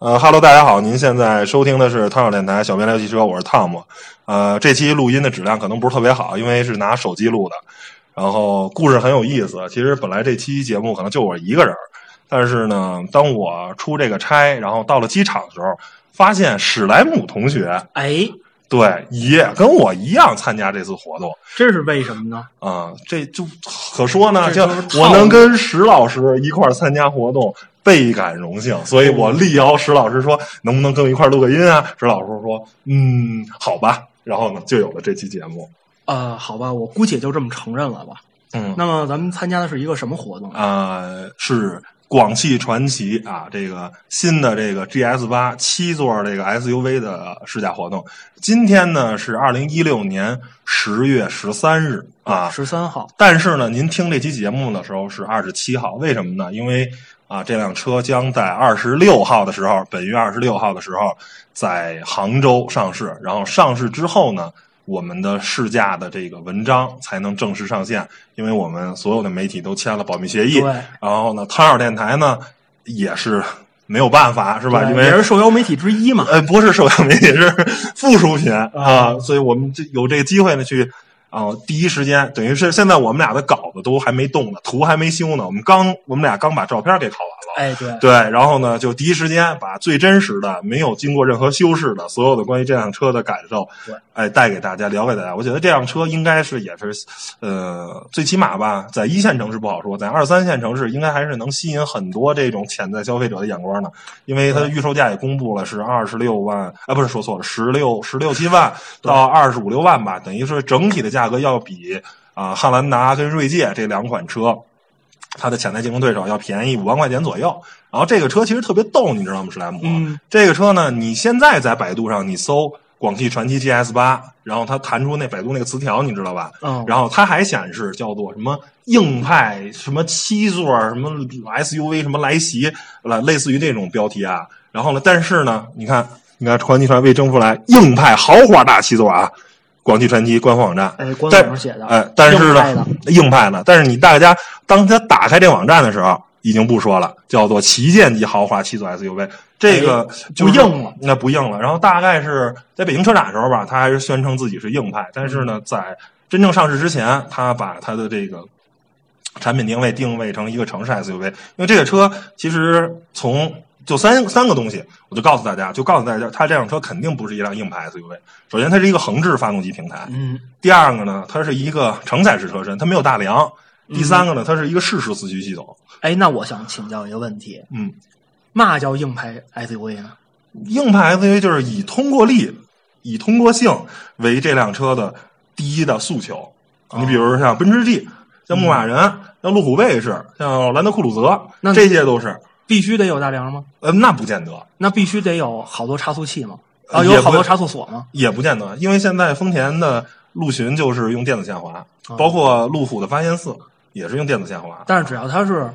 呃哈喽，大家好，您现在收听的是汤小电台小编聊汽车，我是汤姆。呃，这期录音的质量可能不是特别好，因为是拿手机录的。然后故事很有意思，其实本来这期节目可能就我一个人，但是呢，当我出这个差，然后到了机场的时候，发现史莱姆同学，哎，对，也跟我一样参加这次活动。这是为什么呢？啊、这就可说呢，就我能跟史老师一块儿参加活动，倍感荣幸，所以我力邀石老师说，能不能跟我一块儿录个音啊？石老师说，嗯，好吧。然后呢，就有了这期节目。呃，好吧，我姑且就这么承认了吧。嗯，那么咱们参加的是一个什么活动？啊、是广汽传祺啊，这个新的这个 GS 八七座这个 SUV 的试驾活动。今天呢是二零一六年十月十三日啊，十三号。但是呢，您听这期节目的时候是二十七号，为什么呢？因为啊，这辆车将在二十六号的时候，本月二十六号的时候在杭州上市。然后上市之后呢，我们的试驾的这个文章才能正式上线，因为我们所有的媒体都签了保密协议。对然后呢，汤小电台呢也是没有办法，是吧？因为也是受邀媒体之一嘛。呃，不是受邀媒体，是附属品啊，所以我们就有这个机会呢，去啊、第一时间，等于是现在我们俩的稿子都还没动呢，图还没修呢，我们刚我们俩刚把照片给拷完。哎，对，对，然后呢，就第一时间把最真实的、没有经过任何修饰的所有的关于这辆车的感受对，哎，带给大家，聊给大家。我觉得这辆车应该是也是，呃，最起码吧，在一线城市不好说，在二三线城市应该还是能吸引很多这种潜在消费者的眼光的，因为它的预售价也公布了是二十六万，啊，不是说错了，十六十六七万到二十五六万吧，等于是整体的价格要比啊、汉兰达跟锐界这两款车。它的潜在竞争对手要便宜五万块钱左右，然后这个车其实特别逗，你知道吗？史莱姆，嗯这个车呢，你现在在百度上你搜广汽传祺 GS 八，然后它弹出那百度那个词条，你知道吧？嗯，然后它还显示叫做什么硬派什么七座什么 SUV 什么来袭，了类似于这种标题啊。然后呢，但是呢，你看，你看传祺传为征出来硬派豪华大七座啊，广汽传祺官方网站，哎，网上写的，哎，但是呢的，硬派的，但是你大家当他打开这网站的时候，已经不说了，叫做旗舰级豪华七座 SUV，这个就硬了，那不硬了。然后大概是在北京车展的时候吧，他还是宣称自己是硬派，但是呢，在真正上市之前，他把他的这个产品定位定位成一个城市 SUV，因为这个车其实从就三三个东西，我就告诉大家，就告诉大家，它这辆车肯定不是一辆硬派 SUV。首先，它是一个横置发动机平台，嗯，第二个呢，它是一个承载式车身，它没有大梁。第三个呢，它是一个适时四驱系统。哎，那我想请教一个问题，嗯，嘛叫硬派 SUV 呢？硬派 SUV 就是以通过力、以通过性为这辆车的第一的诉求。你比如说像奔驰 G、像牧马人、像路虎卫士、像兰德酷路泽，那这些都是。必须得有大梁吗？呃，那不见得，那必须得有好多差速器吗？啊，有好多差速锁吗？也不见得，因为现在丰田的陆巡就是用电子限滑，包括路虎的发现四也是用电子限滑。但是只要它是，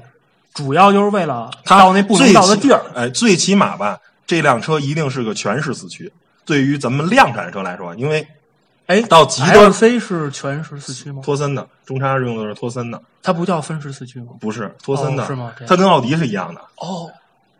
主要就是为了它到那不能到的地儿。哎，最起码吧，这辆车一定是个全时四驱。对于咱们量产车来说，因为哎，到极端 LC 是全时四驱吗？托森的中差用的是托森的，它不叫分时四驱吗？不是托森的，哦是吗它跟奥迪是一样的，哦，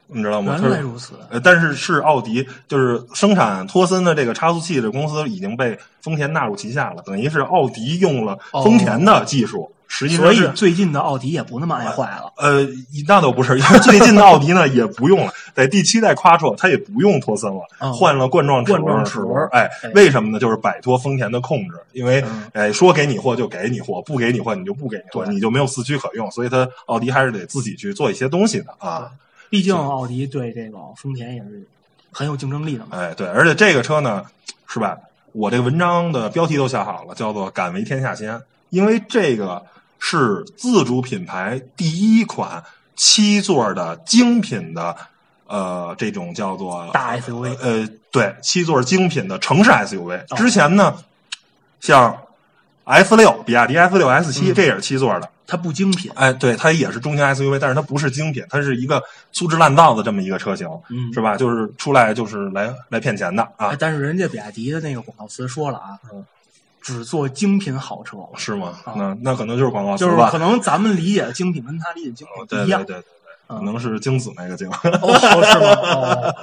你知道吗？原来如此。呃，但是是奥迪，就是生产托森的这个差速器的公司已经被丰田纳入旗下了，等于是奥迪用了丰田的技术，实际所以最近的奥迪也不那么爱坏了。呃，那倒不是，因为最近的奥迪呢 也不用了，在第七代 Quattro 它也不用托森了，嗯换了冠状齿冠状齿轮哎哎，为什么呢？就是摆脱丰田的控制，因为嗯哎说给你货就给你货，不给你货你就不给你货，对你就没有四驱可用，所以它奥迪还是得自己去做一些东西的啊。毕竟奥迪对这个丰田也是很有竞争力的嘛。哎，对，而且这个车呢，是吧？我这个文章的标题都想好了，叫做“敢为天下先”，因为这个是自主品牌第一款七座的精品的，呃，这种叫做大 SUV 呃，对，七座精品的城市 SUV。哦。之前呢，像 F 六，比亚迪 F 六 S 七、嗯。这也是七座的，它不精品，哎，对，它也是中型 SUV，但是它不是精品，它是一个粗制滥造的这么一个车型，嗯。是吧？就是出来就是来来骗钱的啊。哎，，但是人家比亚迪的那个广告词说了啊，嗯只做精品好车，是吗？啊那那可能就是广告词就是吧可。能咱们理解的精品跟他理解的精品不一样。对对对对，可能是精子那个精。哦，是吗？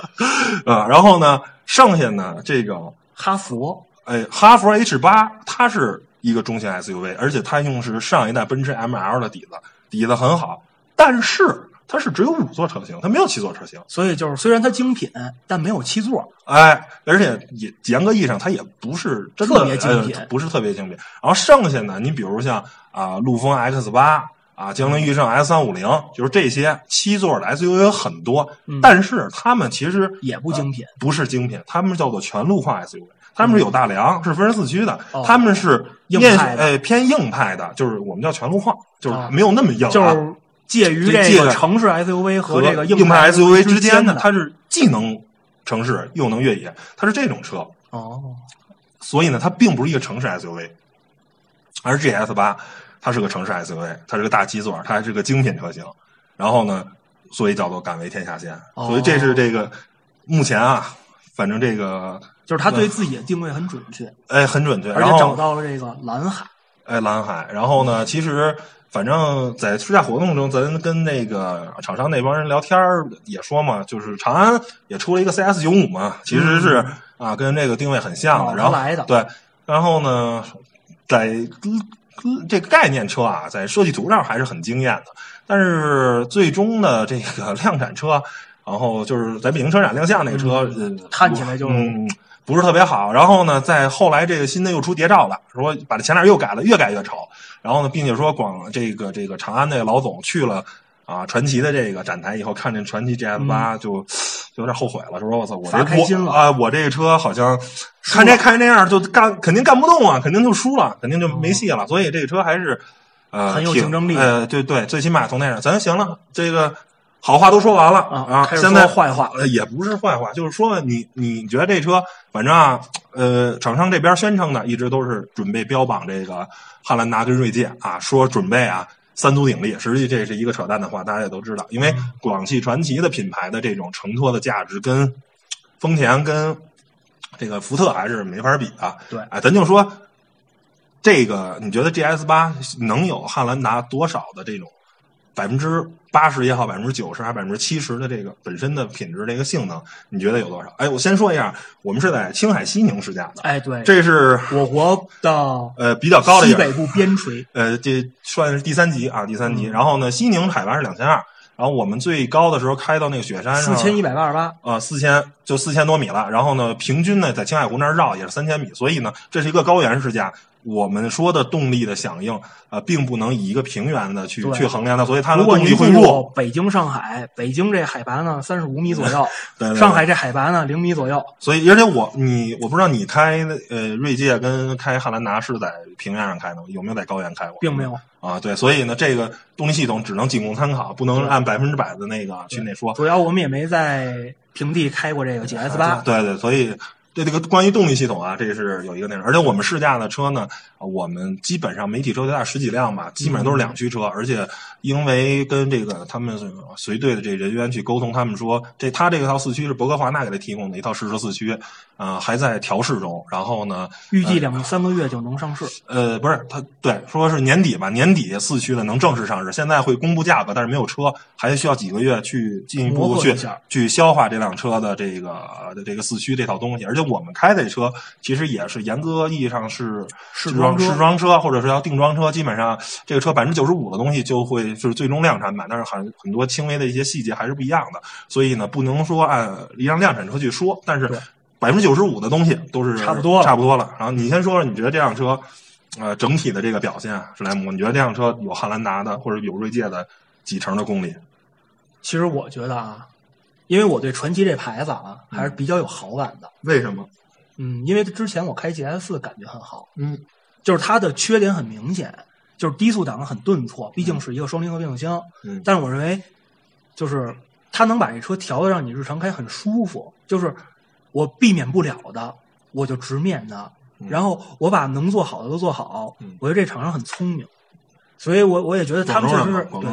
啊，然后呢，剩下呢这个哈佛，哎，哈佛 H 八，它是一个中型 SUV，而且它用的是上一代奔驰 ML 的底子，底子很好，但是。它是只有五座车型，它没有七座车型，所以就是虽然它精品，但没有七座。哎，而且也严格意义上，它也不是真的特别精品，不是特别精品。然后剩下呢，你比如像啊，陆风 X 八啊，江铃驭胜 S 三五零，就是这些七座的 SUV 有很多，但是它们其实也不精品，不是精品，它们叫做全路况 SUV，它们是有大梁，是分时四驱的，它们是硬派，哎，偏硬派的，就是我们叫全路况，就是没有那么硬，就是。介于这个城市 SUV 和这个硬派 SUV 之间的，它是既能城市又能越野，它是这种车。哦，所以呢，它并不是一个城市 SUV，而 GS 八它是个城市 SUV，它是个大七座，它还是个精品车型。然后呢，所以叫做敢为天下先。所以这是这个目前啊，反正这个就是它对自己的定位很准确，哎，很准确，而且找到了这个蓝海，哎，蓝海。然后呢，其实。反正，在试驾活动中，咱跟那个厂商那帮人聊天也说嘛，就是长安也出了一个 CS 九五嘛，其实是啊，跟这个定位很像的。然后来的对，然后呢，在这个概念车啊，在设计图上还是很惊艳的，但是最终的这个 量产车，然后就是在北京车展亮相那个车，看起来就不是特别好。然后呢，在后来这个新的又出谍照了，说把这前脸又改了，越改越丑。然后呢，并且说广这个这个长安那个老总去了啊，传奇的这个展台以后，看见传奇 GS 八就有点后悔了，说：“我操，我这我啊，我这个车好像看这看这样就干，肯定干不动啊，肯定就输了，肯定就没戏了。所以这个车还是呃很有竞争力。呃，对对，最起码从那样，咱行了，这个好话都说完了啊，现在坏话也不是坏话，就是说你你觉得这车，反正啊，呃，厂商这边宣称的一直都是准备标榜这个。汉兰达跟锐界啊，说准备啊三足鼎立，实际这是一个扯淡的话，大家也都知道。因为广汽传祺的品牌的这种承托的价值，跟丰田跟这个福特还是没法比的。对，哎，咱就说这个，你觉得 GS 八能有汉兰达多少的这种百分之？八十也好，百分之九十还百分之七十的这个本身的品质，这个性能，你觉得有多少？哎，我先说一下，我们是在青海西宁试驾的。哎，对，这是我国的呃比较高的西北部边陲，呃，这算是第三级啊，第三级。然后呢，西宁海拔是两千二，然后我们最高的时候开到那个雪山上，四千一百八十八啊，四千就四千多米了。然后呢，平均呢在青海湖那儿绕也是三千米，所以呢，这是一个高原试驾。我们说的动力的响应啊，并不能以一个平原的去去衡量的，所以它的动力会弱。北京、上海，北京这海拔呢三十五米左右，上海这海拔呢零米左右。所以，而且我你我不知道你开呃锐界跟开汉兰达是在平原上开的，有没有在高原开过？并没有啊。对，所以呢，这个动力系统只能仅供参考，不能按百分之百的那个去那说。主要我们也没在平地开过这个 GS 八。对对，所以。对这个关于动力系统啊，这是有一个内容，而且我们试驾的车呢，我们基本上媒体车就大十几辆吧，基本上都是两驱车，而且因为跟这个他们随队的这人员去沟通，他们说这他这个套四驱是博格华纳给他提供的一套试车四驱，啊，还在调试中，然后呢，预计两三个月就能上市。呃，不是，他对说是年底吧，年底四驱的能正式上市，现在会公布价格，但是没有车，还需要几个月去进一步去去消化这辆车的这个的这个四驱这套东西，而且。我们开的车其实也是严格意义上是试装试装车，或者是要定装车。基本上这个车百分之九十五的东西就会是最终量产版，但是很很多轻微的一些细节还是不一样的。所以呢，不能说按一辆量产车去说，但是百分之九十五的东西都是差不多差不多了。然后你先说说，你觉得这辆车呃整体的这个表现，史莱姆，你觉得这辆车有汉兰达的或者有锐界的几成的功力？其实我觉得啊。因为我对传奇这牌子啊还是比较有好感的。为什么？嗯，因为之前我开 GS 四感觉很好。嗯，就是它的缺点很明显，就是低速档很顿挫，毕竟是一个双离合变速箱。嗯，但是我认为，就是它能把这车调的让你日常开很舒服。就是我避免不了的，我就直面它。然后我把能做好的都做好。我觉得这厂商很聪明，所以我我也觉得他们确实是对，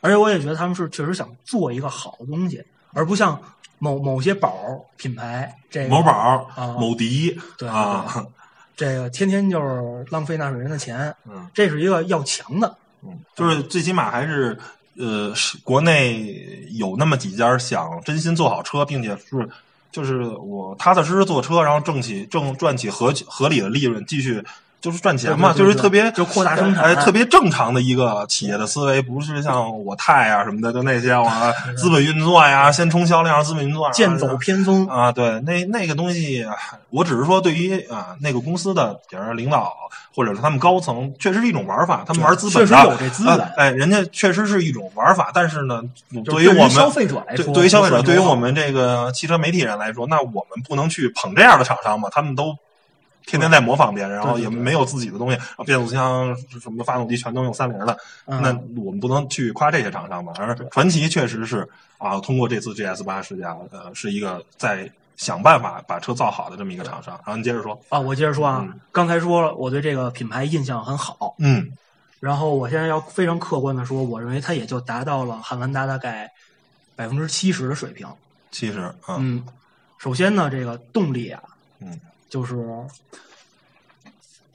而且我也觉得他们是确实想做一个好的东西。而不像某某些宝品牌，这个某宝啊，某迪对啊，这个天天就是浪费纳税人的钱，嗯，这是一个要强的，嗯，就是最起码还是呃，是国内有那么几家想真心做好车，并且是就是我踏踏实实做车，然后挣起挣赚起合合理的利润，继续。就是赚钱嘛，就是特别就扩大生产，哎，特别正常的一个企业的思维，不是像我太啊什么的，就那些啊 资本运作呀，先冲销量，资本运作，剑走偏锋啊，对，那那个东西，我只是说对于啊那个公司的，比如领导或者是他们高层，确实是一种玩法，他们玩资本确实有这资本，哎，人家确实是一种玩法，但是呢，对于我们消费者来说，对于消费者，对于我们这个汽车媒体人来说，那我们不能去捧这样的厂商嘛，他们都。天天在模仿别人，然后也没有自己的东西，变速箱什么发动机全都用三菱的，那我们不能去夸这些厂商吧？而传奇确实是啊，通过这次 GS 八事件，呃，是一个在想办法把车造好的这么一个厂商。然后你接着说啊，我接着说啊，刚才说了，我对这个品牌印象很好，嗯，然后我现在要非常客观的说，我认为它也就达到了汉兰达大概百分之七十的水平。七十，嗯，首先呢，这个动力啊，嗯。就是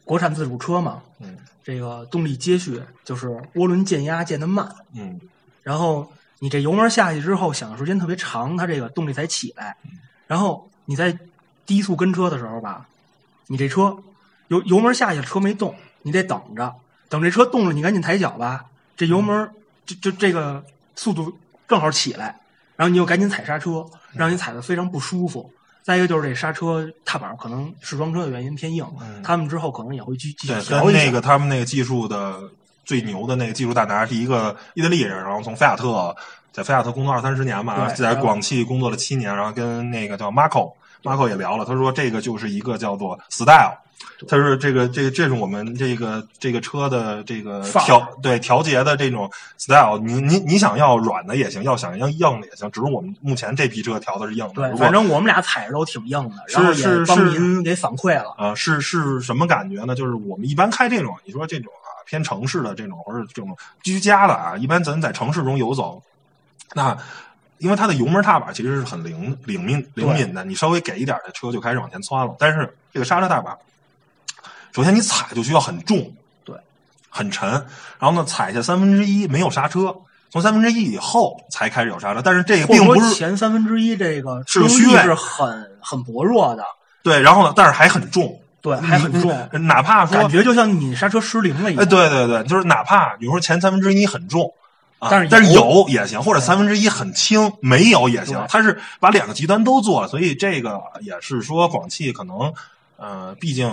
国产自主车嘛，嗯，这个动力接续就是涡轮减压减的慢，嗯，然后你这油门下去之后响的时间特别长，它这个动力才起来，然后你在低速跟车的时候吧，你这车油油门下去车没动，你得等着，等这车动了，你赶紧抬脚吧，这油门就就这个速度正好起来，然后你又赶紧踩刹车，让你踩的非常不舒服。再一个就是这刹车踏板可能试装车的原因偏硬，他们之后可能也会继继续调一下。那个他们那个技术的最牛的那个技术大拿是一个意大利人，然后从菲亚特在菲亚特工作二三十年嘛，在广汽工作了七年，然后跟那个叫 Marco，Marco 也聊了，他说这个就是一个叫做 Style。他说：“这个，这个，这是我们这个这个车的这个调对调节的这种 style。你你你想要软的也行，要想要硬的也行。只是我们目前这批车调的是硬的。对，反正我们俩踩着都挺硬的，然后也帮您给反馈了。啊，是是什么感觉呢？就是我们一般开这种，你说这种啊偏城市的这种，或者这种居家的啊，一般咱在城市中游走，那因为它的油门踏板其实是很灵灵敏灵敏的，你稍微给一点的车就开始往前窜了。但是这个刹车踏板。首先，你踩就需要很重，对，很沉。然后呢，踩下三分之一没有刹车，从三分之一以后才开始有刹车。但是这个并不是前三分之一，这个是虚位，是很很薄弱的。对，然后呢，但是还很重，对，还很重。哪怕说感觉就像你刹车失灵了一样。对对对，就是哪怕比如说前三分之一很重，但是但是有也行，或者三分之一很轻，没有也行。它是把两个极端都做了，所以这个也是说广汽可能。呃，毕竟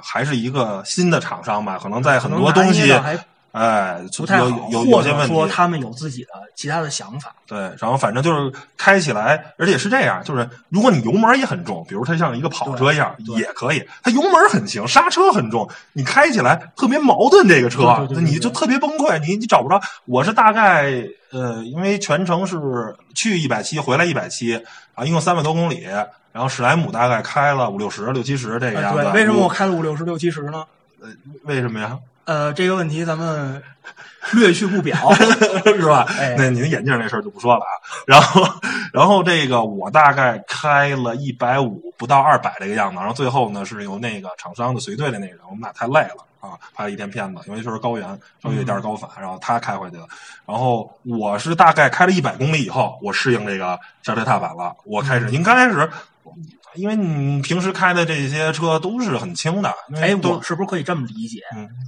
还是一个新的厂商吧，可能在很多东西，哎，不太好，有些问题。说他们有自己的其他的想法。对，然后反正就是开起来，而且是这样，就是如果你油门也很重，比如它像一个跑车一样，也可以。它油门很轻，刹车很重，你开起来特别矛盾。这个车，你就特别崩溃，你你找不着。我是大概呃，因为全程是去一百七，回来一百七啊，一共三百多公里。然后史莱姆大概开了五六十、六七十这个样子。对，为什么我开了五六十、六七十呢？呃，为什么呀？呃，这个问题咱们 略去不表，是吧？那您眼镜那事儿就不说了啊。然后，然后这个我大概开了一百五不到二百这个样子。然后最后呢，是由那个厂商的随队的那个人，我们俩太累了啊，拍了一天片子，因为就是高原，稍微有点高反，然后他开回去了。然后我是大概开了一百公里以后，我适应这个刹车踏板了，我开始，您刚开始。因为你平时开的这些车都是很轻的，哎，我是不是可以这么理解？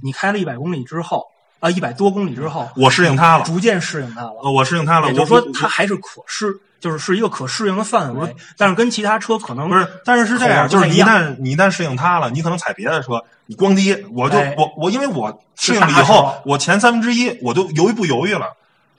你开了一百公里之后，啊，一百多公里之后，我适应它了，逐渐适应它了。我适应它了，也就是说，它还是可适，就是是一个可适应的范围。但是跟其他车可能不是，但是是这样，就是你一旦你一旦适应它了，你可能踩别的车，你咣叽，我就我我因为我适应了以后，我前三分之一我都犹豫不犹豫了。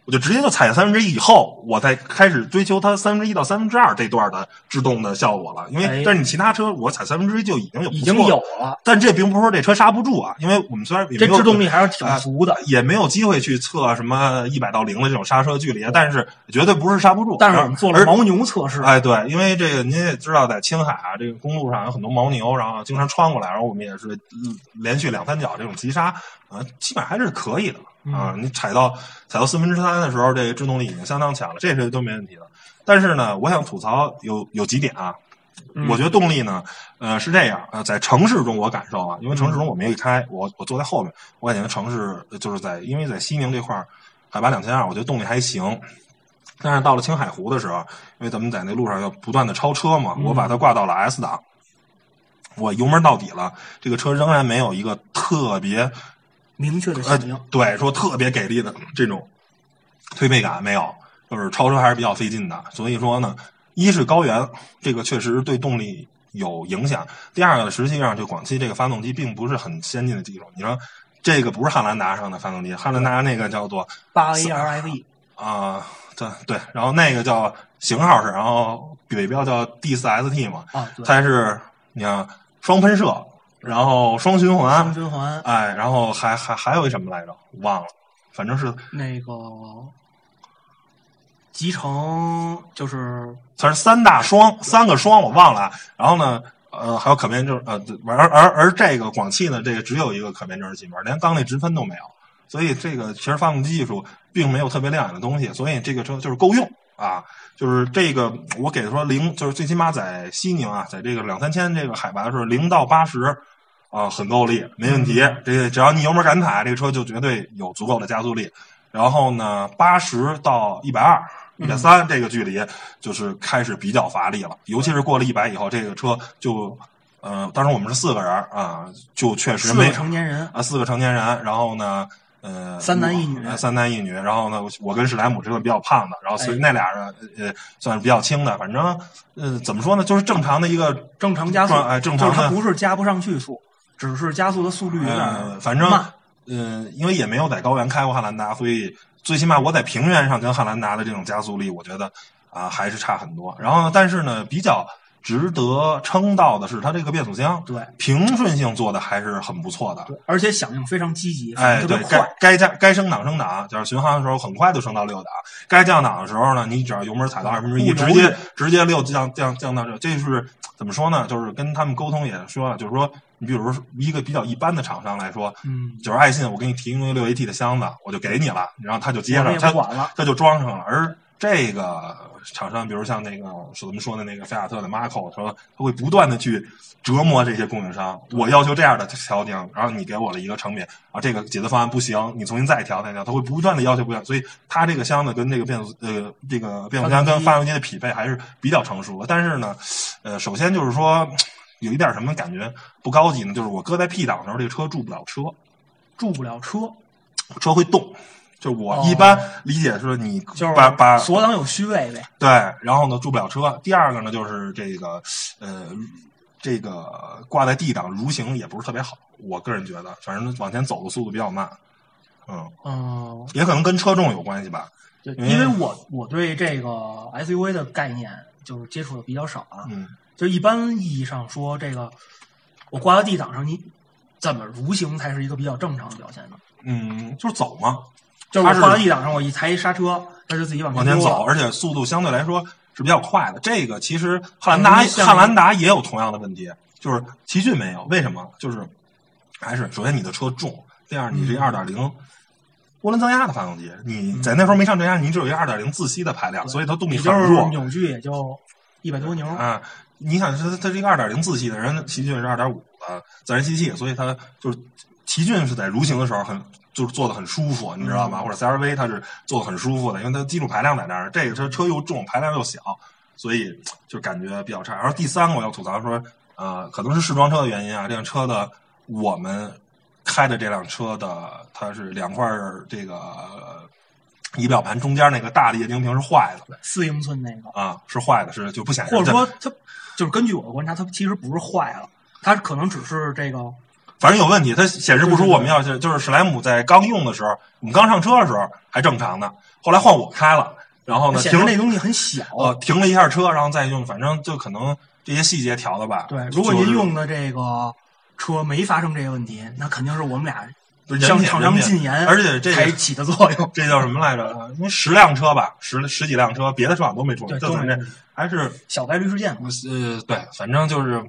我就直接就踩三分之一以后，我再开始追求它三分之一到三分之二这段的制动的效果了。因为但是你其他车，我踩三分之一就已经有已经有了。但这并不是说这车刹不住啊，因为我们虽然这制动力还是挺足的，也没有机会去测什么一百到零的这种刹车距离，但是绝对不是刹不住。但是我们做了牦牛测试。哎，对，因为这个您也知道，在青海啊，这个公路上有很多牦牛，然后经常穿过来，然后我们也是连续两三脚这种急刹，啊，基本还是可以的。啊，你踩到踩到四分之三的时候，这个制动力已经相当强了，这是都没问题的。但是呢，我想吐槽有有几点啊，我觉得动力呢，呃，是这样呃，在城市中我感受啊，因为城市中我没开，我我坐在后面，我感觉城市就是在因为在西宁这块儿海拔两千二，我觉得动力还行。但是到了青海湖的时候，因为咱们在那路上要不断的超车嘛，我把它挂到了 S 档，我油门到底了，这个车仍然没有一个特别明确的呃响应。，对，说特别给力的这种推背感没有，就是超车还是比较费劲的。所以说呢，一是高原，这个确实对动力有影响；第二个，实际上就广汽这个发动机并不是很先进的技术。你说这个不是汉兰达上的发动机，汉兰达那个叫做八 A R F E，啊，对对，然后那个叫型号是，然后尾标叫 D 四 ST 嘛，啊，它是你看双喷射，然后双循环。双，循环。哎，然后还还还有一什么来着？我忘了，反正是那个集成就是它是三大双，三个双我忘了啊。然后呢，呃，还有可变就是呃，对而而而这个广汽呢，这个只有一个可变正时气门，连缸内直喷都没有，所以这个其实发动机技术并没有特别亮眼的东西，所以这个车就是够用啊。就是这个，我给说零，就是最起码在西宁啊，在这个两三千这个海拔的时候，零到八十啊，很够力，没问题。这个只要你油门敢踩，这个车就绝对有足够的加速力。然后呢，八十到一百二、一百三这个距离，就是开始比较乏力了。尤其是过了一百以后，这个车就，呃，当时我们是四个人啊，就确实没四个成年人，啊，四个成年人，然后呢，呃，三男一女呃三男一女，然后呢，我我跟史莱姆是个比较胖的，然后所以哎那俩人呃算是比较轻的，反正呃怎么说呢，就是正常的一个正常加速，状哎正常的就是它不是加不上去速，只是加速的速率有点呃，反正慢。嗯、因为也没有在高原开过汉兰达，所以最起码我在平原上跟汉兰达的这种加速力，我觉得啊、还是差很多。然后呢，但是呢，比较值得称道的是它这个变速箱，对平顺性做的还是很不错的。对，而且响应非常积极，哎，对快该。该加该升档升档，就是巡航的时候很快就升到六档；该降档的时候呢，你只要油门踩到二分之一，直接直接六降降降到这，这是怎么说呢？就是跟他们沟通也说了，就是说，你比如说一个比较一般的厂商来说，嗯，就是爱信，我给你提供一个六 AT 的箱子，我就给你了，然后他就接上，他管了。他就装上了。而这个厂商，比如像那个是我们说的那个菲亚特的 Marco，说他会不断的去折磨这些供应商，我要求这样的调定，然后你给我了一个成品，啊，这个解决方案不行，你重新再调再调，他会不断的要求不一样，所以他这个箱子跟这个变速呃这个变速箱跟发动机的匹配还是比较成熟的。但是呢，呃，首先就是说。有一点什么感觉不高级呢？就是我搁在 P 档的时候，这个车住不了车，住不了车，车会动。就我哦一般理解是你就是把把锁档有虚位呗。对，然后呢住不了车。第二个呢就是这个呃这个挂在 D 档蠕行也不是特别好，我个人觉得，反正往前走的速度比较慢。嗯，嗯，也可能跟车重有关系吧。对，因为因为我我对这个 SUV 的概念就是接触的比较少啊，嗯，就一般意义上说，这个我挂到 D 档上，你怎么蠕行才是一个比较正常的表现呢？嗯，就是走嘛，就是挂到 D 档上，我一踩一刹车，它就自己往前走，而且速度相对来说是比较快的。这个其实汉兰达嗯汉兰达也有同样的问题，就是奇骏没有，为什么？就是还是首先你的车重，第二你嗯这二点零涡轮增压的发动机，你在那时候没上正压，你只有一个二点零自吸的排量，所以它动力很弱扭矩也就一百多牛。啊。你想，它它是一个二点零自吸的人，奇骏是二点五的自然吸气，所以它就是奇骏是在蠕行的时候很就是做的很舒服，你知道吗？嗯或者 CRV 它是做的很舒服的，因为它基础排量在那儿，这个车车又重，排量又小，所以就感觉比较差。然后第三个我要吐槽说，呃，可能是试装车的原因啊，这辆车的我们开的这辆车的它是两块儿这个仪表盘中间那个大的液晶屏是坏的四英寸那个，啊，是坏的，是就不显示。或者说它就是根据我的观察，它其实不是坏了，它可能只是这个反正有问题，它显示不出我们要是就是史莱姆在刚用的时候，我们刚上车的时候还正常的，后来换我开了，然后呢停显示那东西很小。呃停了一下车，然后再用，反正就可能这些细节调的吧。对，如果您用的这个车没发生这个问题，那肯定是我们俩向厂商进言，而且这个才起的作用。这叫什么来着？呃因为十辆车吧，十十几辆车，别的车厂都没出，对，就咱这还是小概率事件。呃，对，反正就是，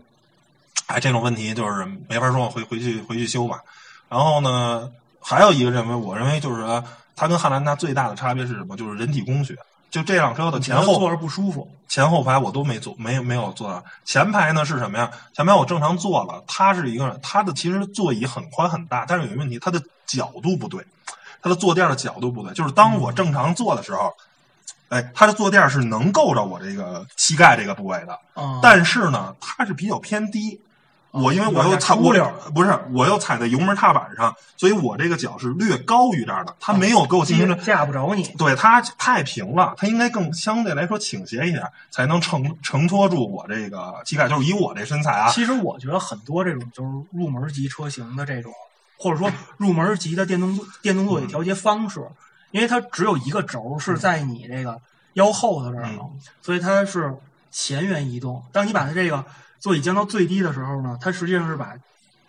哎，这种问题就是没法说，回回去回去修吧。然后呢，还有一个认为，我认为就是说它跟汉兰达最大的差别是什么？就是人体工学。就这辆车的前后坐着不舒服，前后排我都没坐，没没有坐到。前排呢是什么呀？前排我正常坐了，它是一个它的其实座椅很宽很大，但是有一个问题，它的角度不对。它的坐垫的角度不对。就是当我正常坐的时候，哎，它的坐垫是能够着我这个膝盖这个部位的，但是呢，它是比较偏低。我因为我又踩我不是我又踩在油门踏板上，所以我这个脚是略高于这儿的，它没有给我进行架不着你。对，它太平了，它应该更相对来说倾斜一点，才能承承托住我这个膝盖。就是以我这身材啊，其实我觉得很多这种就是入门级车型的这种，或者说 入门级的电动电动座椅调节方式，因为它只有一个轴是在你这个腰后的这儿嘛，所以它是前缘移动。当你把它这个。座椅降到最低的时候呢，它实际上是把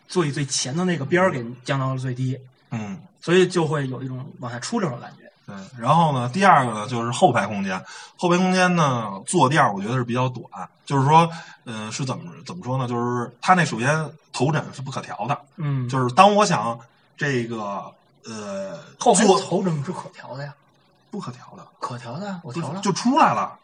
座椅最前的那个边儿给降到了最低，嗯，所以就会有一种往下出溜的感觉。对，然后呢，第二个呢就是后排空间，后排空间呢坐垫我觉得是比较短，就是说，嗯，是怎么怎么说呢？就是它那首先头枕是不可调的，嗯，就是当我想这个呃后排头枕是可调的呀，不可调的，可调的，我调了就出来了，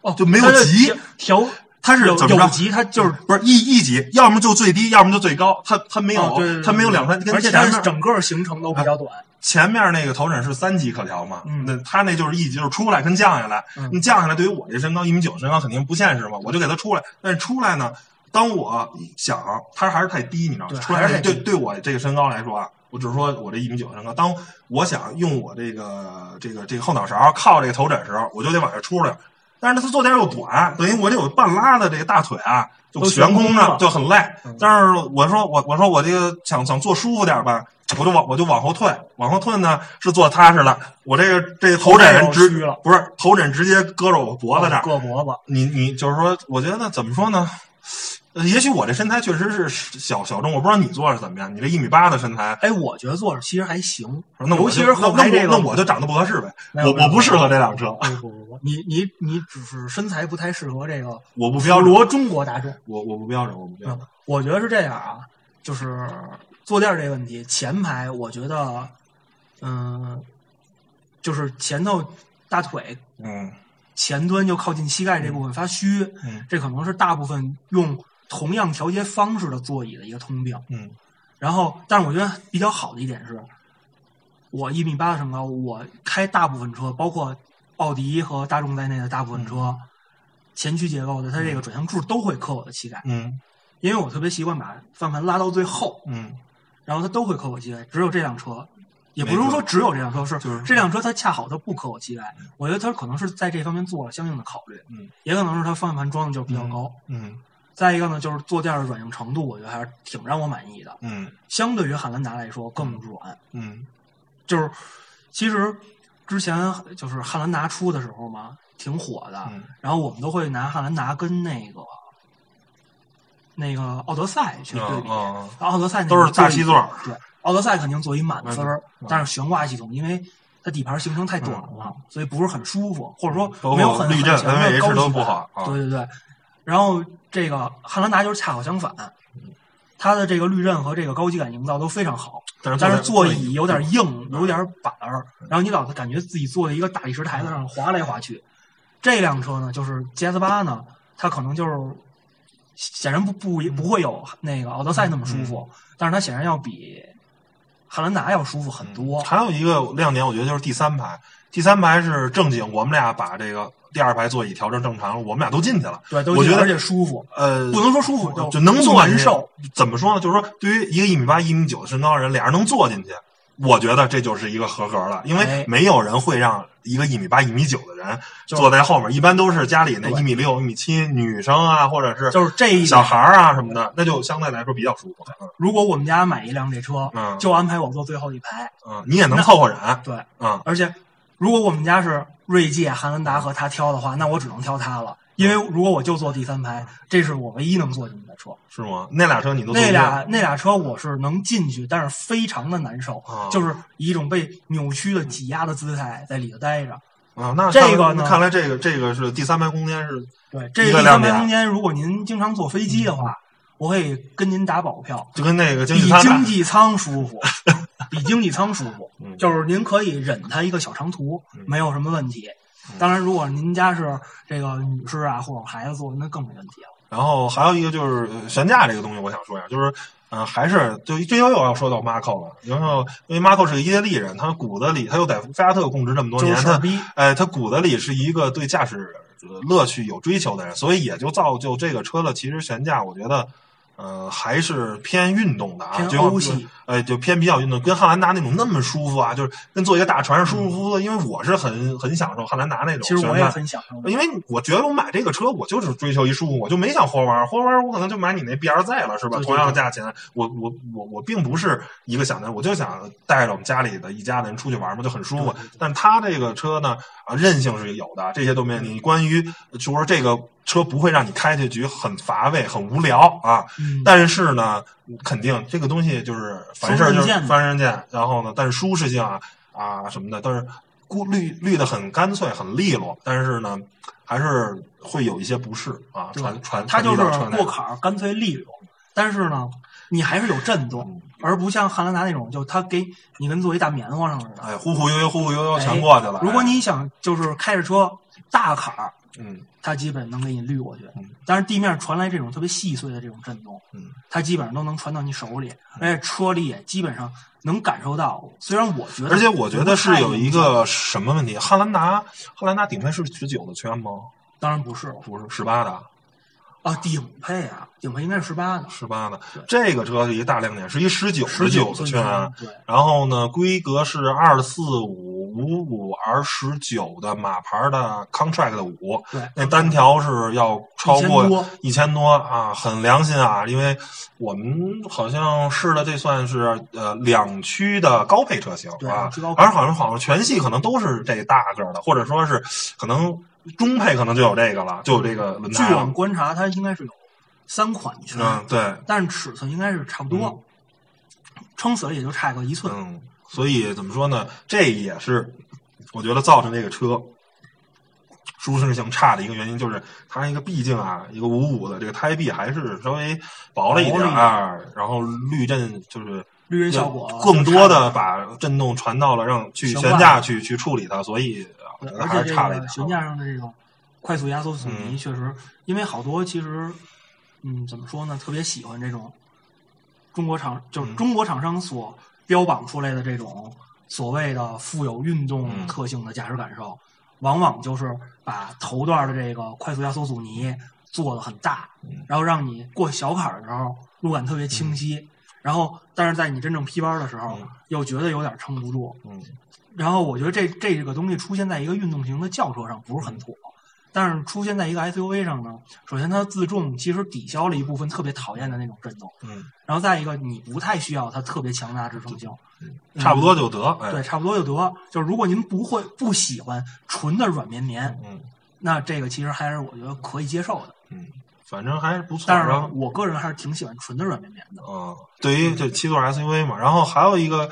哦，就没有急调。它是怎么着？级它就是不是一一级，要么就最低，要么就最高。它它没有，它没有两三，而且它整个行程都比较短。前面那个头枕是三级可调嘛？那它那就是一级，就是出来跟降下来。你降下来，对于我这身高一米九身高肯定不现实嘛，我就给它出来。但是出来呢，当我想它还是太低，你知道吗？出来对对我这个身高来说啊，我只是说我这一米九身高，当我想用我这个这个这个后脑勺靠这个头枕时候，我就得往下出来。但是它坐垫又短，等于我这有半拉的这个大腿啊，就悬空着，就很累。但是我说我我说我这个想想坐舒服点吧，我就往我就往后退，往后退呢是坐踏实了。我这个这头枕直不是头枕直接搁着我脖子这儿，搁脖子。你你就是说，我觉得怎么说呢？也许我这身材确实是小小众，我不知道你坐着怎么样。你这一米八的身材，哎，我觉得坐着其实还行。那尤其是后排这个，那我就长得不合适呗。我我不适合这辆车。不不不，你你你只是身材不太适合这个。我不标准。中国大众。我我不标准，我不标准。我觉得是这样啊，就是坐垫这个问题，前排我觉得，嗯，就是前头大腿，嗯，前端就靠近膝盖这部分发虚，嗯，这可能是大部分用。同样调节方式的座椅的一个通病，嗯，然后，但是我觉得比较好的一点是，我一米八的身高，我开大部分车，包括奥迪和大众在内的大部分车，前驱结构的，它这个转向柱都会磕我的膝盖，嗯，因为我特别习惯把方向盘拉到最后，嗯，然后它都会磕我膝盖，只有这辆车，也不能说只有这辆车是，这辆车它恰好它不磕我膝盖，我觉得它可能是在这方面做了相应的考虑，嗯，也可能是它方向盘装的就比较高，嗯。再一个呢，就是坐垫的软硬程度，我觉得还是挺让我满意的。嗯，相对于汉兰达来说更软。嗯，就是其实之前就是汉兰达出的时候嘛，挺火的。然后我们都会拿汉兰达跟那个那个奥德赛去对比。奥德赛都是大七座，对，奥德赛肯定做一满分但是悬挂系统因为它底盘行程太短了，所以不是很舒服，或者说没有很滤震、NVH 都不好。对对对，然后。这个汉兰达就是恰好相反，它的这个滤震和这个高级感营造都非常好，但是座椅有点硬，有点板儿，然后你老是感觉自己坐在一个大理石台子上滑来滑去。这辆车呢，就是 GS 八呢，它可能就是显然不不不会有那个奥德赛那么舒服，但是它显然要比汉兰达要舒服很多。还有一个亮点，我觉得就是第三排，第三排是正经，我们俩把这个。第二排座椅调整正常了，我们俩都进去了。对，我觉得而且舒服。呃，不能说舒服，就能坐难受。怎么说呢？就是说，对于一个一米八、一米九的身高人，俩人能坐进去，我觉得这就是一个合格了。因为没有人会让一个一米八、一米九的人坐在后面，一般都是家里那一米六、一米七女生啊，或者是就是这小孩啊什么的，那就相对来说比较舒服。如果我们家买一辆这车，嗯就安排我坐最后一排。嗯，你也能凑合忍。对，嗯，而且如果我们家是。锐界、汉兰达和他挑的话，那我只能挑他了，因为如果我就坐第三排，这是我唯一能坐进去的车。是吗？那俩车你都那俩那俩车我是能进去，但是非常的难受，就是以一种被扭曲的挤压的姿态在里头待着。啊，那这个呢？看来这个这个是第三排空间是对这个第三排空间，如果您经常坐飞机的话，我可以跟您打保票，就跟那个比经济舱舒服。比经济舱舒服，就是您可以忍它一个小长途，没有什么问题。当然，如果您家是这个女士啊或者孩子坐，那更没问题了。然后还有一个就是悬架这个东西，我想说一下，就是嗯、呃还是就这又又要说到 Marco 了。然后因为 Marco 是个意大利人，他骨子里他又在菲亚特供职这么多年，他哎，他骨子里是一个对驾驶乐趣有追求的人，所以也就造就这个车的其实悬架，我觉得。呃，还是偏运动的啊，偏就呃，就偏比较运动，跟汉兰达那种那么舒服啊，就是跟坐一个大船上舒舒服服的。因为我是很很享受汉兰达那种其实我也很享受。因为我觉得我买这个车，我就是追求一舒服，我就没想活弯，活弯我可能就买你那 B R Z 了，是吧？对对同样的价钱，我我我我并不是一个想的，我就想带着我们家里的一家人出去玩嘛，就很舒服。但他这个车呢，啊，韧性是有的，这些都没问题。关于就说这个车不会让你开这局很乏味、很无聊啊，嗯，但是呢，肯定这个东西就是凡事就是凡人剑，然后呢，但是舒适性啊啊什么的，但是过滤滤的很干脆、很利落，但是呢，还是会有一些不适啊，传传它就是过坎儿干脆利落，但是呢，你还是有震动，嗯。而不像汉兰达那种，就它给你跟坐一大棉花上似的。哎，忽忽悠悠、忽忽悠悠哎全过去了。如果哎。你想就是开着车大坎儿，嗯它基本能给你滤过去嗯。但是地面传来这种特别细碎的这种震动，嗯，它基本上都能传到你手里，而且车里也基本上能感受到。虽然我觉得，而且我觉得是有一，个什么问题，汉兰达汉兰达顶配是十九的圈吗？当然不是不是十八的，啊，顶配啊，顶配应该是十八的，十八的。这个车是一个大亮点，是一十九十九的圈啊。对，然后呢，规格是二四五五五 R 十九的马牌的 Contract 的五，对，那单条是要超过1000多。一千多啊，很良心啊！因为我们好像试的这算是呃两驱的高配车型啊。而好像好像全系可能都是这大个儿的，或者说是可能中配可能就有这个了，就有这个轮据胎据我们。观察，它应该是有三款圈，嗯，对，但是尺寸应该是差不多，撑死了也就差个一寸。嗯，所以怎么说呢？这也是我觉得造成这个车舒适性差的一个原因，就是它一个毕竟啊，一个五五的这个胎壁还是稍微薄了一点儿，然后滤震就是滤震效果更多的把震动传到了让去悬架去去处理它，所以我觉得还是差了一点。悬架上的这种快速压缩阻尼，嗯确实，因为好多其实，嗯，怎么说呢，特别喜欢这种中国厂，就是嗯中国厂商所标榜出来的这种所谓的富有运动嗯。特性的驾驶感受，往往就是把头段的这个快速压缩阻尼做的很大，嗯。然后让你过小坎儿的时候路感特别清晰，然后但是在你真正劈弯的时候，嗯又觉得有点撑不住，嗯。然后我觉得这这个东西出现在一个运动型的轿车上不是很妥，但是出现在一个 SUV 上呢，首先它自重其实抵消了一部分特别讨厌的那种震动，嗯，然后再一个你不太需要它特别强大支撑性，差不多就得。哎，对，差不多就得。就是如果您不会不喜欢纯的软绵绵，嗯那这个其实还是我觉得可以接受的。嗯，反正还是不错。但是我个人还是挺喜欢纯的软绵绵的。嗯，对于这七座 SUV 嘛，然后还有一个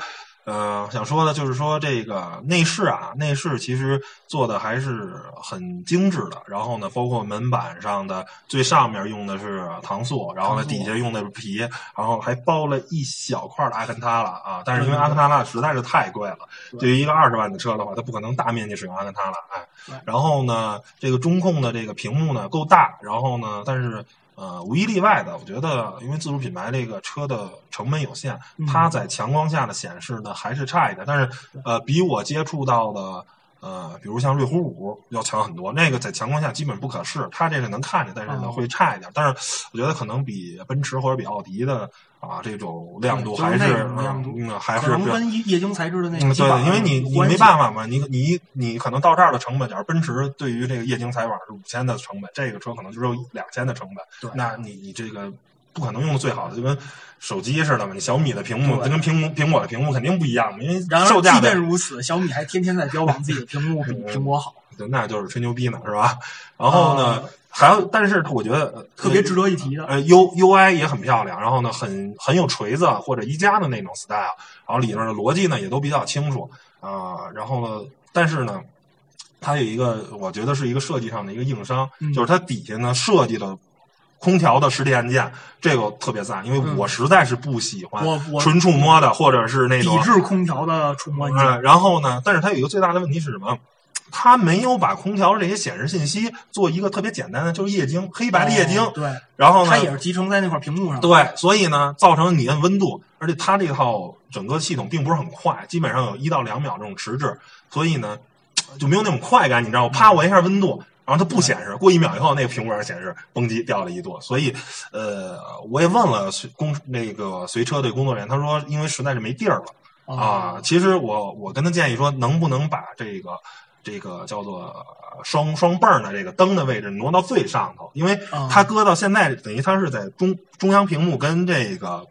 呃想说的就是说这个内饰啊，内饰其实做的还是很精致的。然后呢，包括门板上的最上面用的是搪塑，然后呢底下用的是皮，然后还包了一小块的阿坎塔拉啊。但是因为阿坎塔拉实在是太贵了，对对于一个二十万的车的话，它不可能大面积使用阿坎塔拉，哎。然后呢，这个中控的这个屏幕呢够大，然后呢，但是呃无一例外的，我觉得因为自主品牌这个车的成本有限，嗯它在强光下的显示呢还是差一点，但是呃比我接触到的。呃，比如像瑞虎五要强很多，那个在强光下基本不可视，它这个能看见，但是呢哦会差一点。但是我觉得可能比奔驰或者比奥迪的啊这种亮度还是亮度还可能是比较跟液液晶材质的那嗯，个对，因为你你没办法嘛，你你你可能到这儿的成本，假如奔驰对于这个液晶踩板是五千的成本，这个车可能只有两千的成本，对那你你这个不可能用的最好的，就跟手机似的嘛，你小米的屏幕它跟苹果苹果的屏幕肯定不一样嘛，因为，售价的即便如此，小米还天天在标榜自己的屏幕比苹果好，对那就是吹牛逼呢，是吧？然后呢，呃还有，但是我觉得呃特别值得一提的。呃，U U I 也很漂亮，然后呢，很很有锤子或者一加的那种 style，然后里面的逻辑呢也都比较清楚啊、然后呢，但是呢，它有一个我觉得是一个设计上的一个硬伤，嗯就是它底下呢设计的空调的实体按键，这个特别赞，因为嗯我实在是不喜欢纯触摸的或者是那种抵制空调的触摸按键，呃，然后呢，但是它有一个最大的问题是什么？它没有把空调这些显示信息做一个特别简单的，就是液晶黑白的液晶。对，然后呢，它也是集成在那块屏幕上。对，所以呢，造成你按温度，而且它这套整个系统并不是很快，基本上有一到两秒这种迟滞，所以呢就没有那种快感，你知道吗？啪，我一下温度。然后它不显示，过一秒以后，那个屏幕上显示崩机掉了一座。所以，呃，我也问了随工那个随车的工作人员，他说因为实在是没地儿了啊。其实我我跟他建议说，能不能把这个这个叫做双双泵的这个灯的位置挪到最上头？因为它搁到现在等于它是在中中央屏幕跟这个。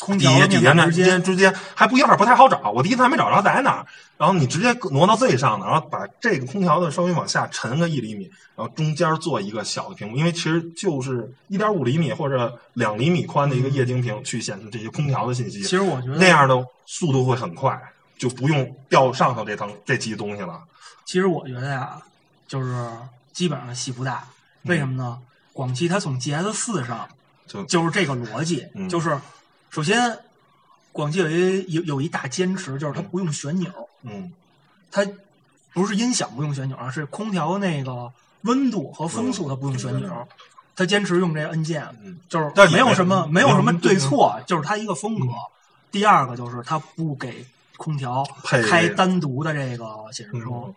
空底下底下那之间之间还不一样，不太好找。我第一次还没找着在哪儿，然后你直接挪到最上头，然后把这个空调的稍微往下沉个一厘米，然后中间做一个小的屏幕，因为其实就是一点五厘米或者两厘米宽的一个液晶屏去显示这些空调的信息。其实我觉得那样的速度会很快，就不用掉上头这层这级东西了。其实我觉得呀，就是基本上戏不大。为什么呢？广汽它从 GS 四上就就是这个逻辑，就是。首先，广汽有一有有一大坚持，就是它不用旋钮。嗯，它不是音响不用旋钮啊，是空调那个温度和风速它不用旋钮，它坚持用这个按键。嗯，就是没有什么没有什么对错，就是它一个风格。第二个就是它不给空调开单独的这个显示窗。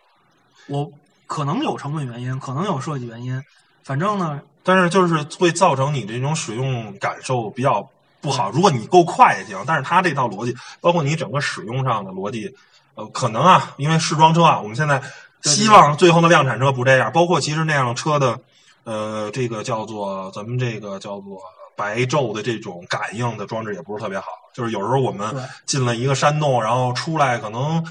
我可能有成本原因，可能有设计原因，反正呢，但是就是会造成你这种使用感受比较。不好，如果你够快也行，但是它这套逻辑，包括你整个使用上的逻辑，呃，可能啊，因为试装车啊，我们现在希望最后的量产车不这样。包括其实那辆车的，呃，这个叫做咱们这个叫做白昼的这种感应的装置也不是特别好，就是有时候我们进了一个山洞，然后出来可能。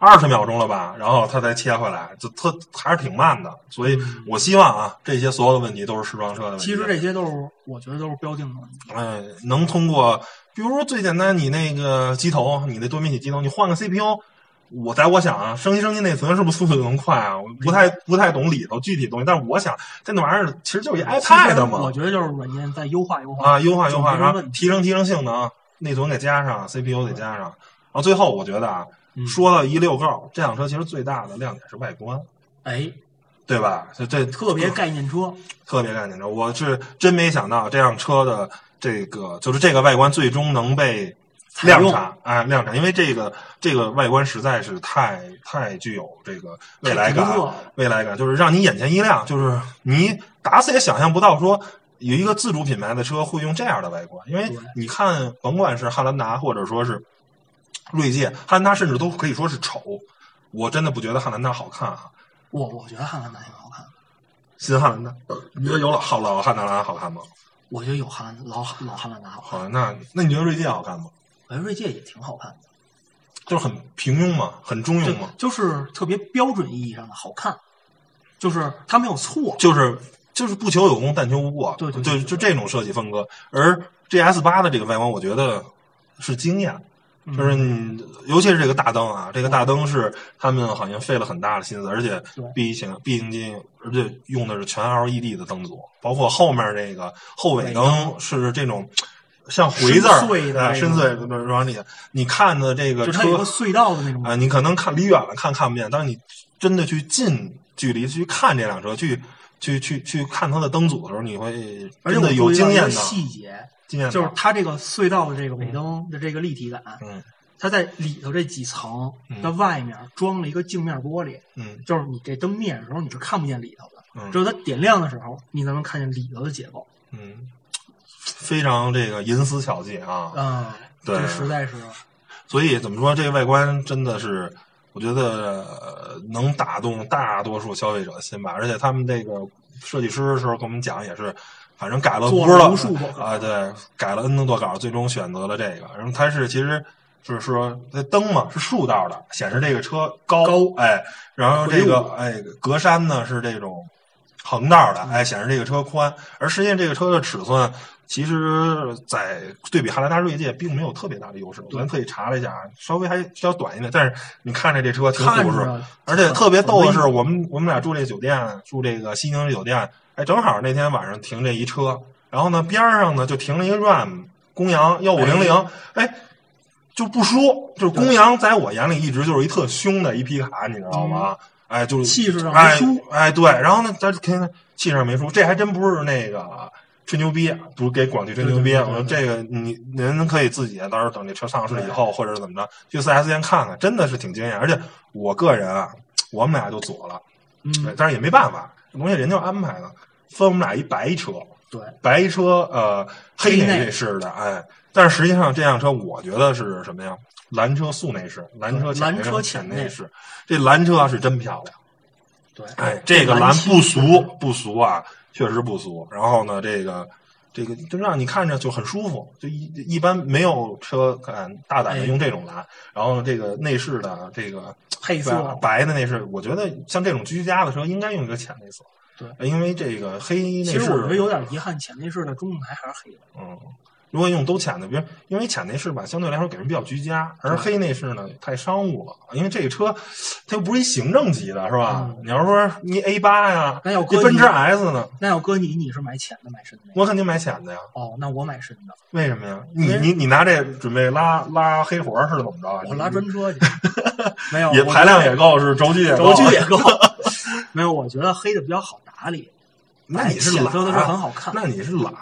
二十秒钟了吧，然后它才切回来，就特还是挺慢的。所以我希望啊，这些所有的问题都是试装车的问题。其实这些都是，我觉得都是标定的问题。哎，能通过，比如说最简单，你那个机头，你那多媒体机头，你换个 CPU，我在我想啊，升级升级内存是不是速度就能快啊？我不太不太懂里头具体东西，但是我想这那玩意儿其实就是一 iPad 嘛。我觉得就是软件在优化优化啊，优化优化，然后提升提升性能，内存给加上，CPU 得加上，然后最后我觉得啊。说到一溜够，这辆车其实最大的亮点是外观，哎，对吧？这这特别概念车，特别概念车。我是真没想到这辆车的这个就是这个外观最终能被量产，哎，量产，因为这个这个外观实在是太太具有这个未来感，未来感就是让你眼前一亮，就是你打死也想象不到说有一个自主品牌的车会用这样的外观，因为你看，甭管是汉兰达或者说是。锐界、汉兰达甚至都可以说是丑，我真的不觉得汉兰达好看啊。我我觉得汉兰达挺好看，新汉兰达，你觉得有老好老汉兰达好看吗？我觉得有汉兰老老汉兰达好看。那那你觉得锐界好看吗？我觉得锐界也挺好看的，就是很平庸嘛，很中庸嘛，就是特别标准意义上的好看，就是它没有错，就是就是不求有功，但求无过，对对，就就这种设计风格。而 G S 八的这个外观，我觉得是惊艳。就是你，尤其是这个大灯啊，这个大灯是他们好像费了很大的心思，而且毕竟毕竟而且用的是全 LED 的灯组，包括后面那个后尾灯是这种像回字儿深邃的往里，你看的这个车隧道的那种啊，你可能看离远了看看不见，但是你真的去近距离去看这辆车，去去去去看它的灯组的时候，你会真的有经验的细节。就是它这个隧道的这个尾灯的这个立体感，嗯，它在里头这几层的外面装了一个镜面玻璃，嗯，就是你这灯灭的时候你是看不见里头的，嗯。只有它点亮的时候你才能看见里头的结构，嗯，非常这个银丝巧技啊，嗯，对，实在是，所以怎么说这个外观真的是，我觉得能打动大多数消费者的心吧，而且他们这个设计师的时候跟我们讲也是。反正改了不知道啊，对，改了 N 多稿，最终选择了这个。然后它是其实就是说，那灯嘛是竖道的，显示这个车高，哎，然后这个哎格栅呢是这种横道的，哎，显示这个车宽。而实际上这个车的尺寸，其实在对比汉兰达锐界并没有特别大的优势。我昨天特意查了一下，稍微还稍短一点。但是你看着这车挺舒适，而且特别逗的是，我们我们俩住这酒店，住这个西宁酒店。哎，正好那天晚上停这一车，然后呢边上呢就停了一个 RAM 公羊幺五零零，哎，就不说，就是公羊在我眼里一直就是一特凶的一皮卡，你知道吗？哎，就是气势上没哎输哎，对，然后呢，咱肯定气势上没输，这还真不是那个吹牛逼，不是给广汽吹牛逼。我说这个你您可以自己到时候等这车上市以后，或者是怎么着，去四 S 店看看，真的是挺惊艳。而且我个人啊，我们俩就左了，嗯，但是也没办法，这东西人家安排的，分我们俩一白车，对，白车呃黑黑内内饰的，哎，但是实际上这辆车我觉得是什么呀？蓝车素内饰，蓝车蓝车浅内饰，这蓝车是真漂亮。对，哎，这个蓝不俗不俗啊，确实不俗。然后呢，这个这个就让你看着就很舒服，就一一般没有车敢大胆的哎用这种蓝。然后，这个内饰的这个配色白白的内饰，我觉得像这种居家的车应该用一个浅内色。对，因为这个黑内饰，其实我觉得有点遗憾，浅内饰的中控台还是黑的。嗯。如果用都浅的，比如因为浅内饰吧，相对来说给人比较居家，而黑内饰呢太商务了。因为这个车它又不是一行政级的，是吧？嗯你要说你 A 八呀，那要搁奔驰 S 呢，那要搁你，你是买浅的买深的？我肯定买浅的呀。哦，那我买深的，为什么呀？你你你拿这准备拉拉黑活是怎么着啊？我拉专车去。没有，也排量也够，是轴距也够，轴距也够。没有，我觉得黑的比较好打理。那你是懒的是很好看。那你是懒，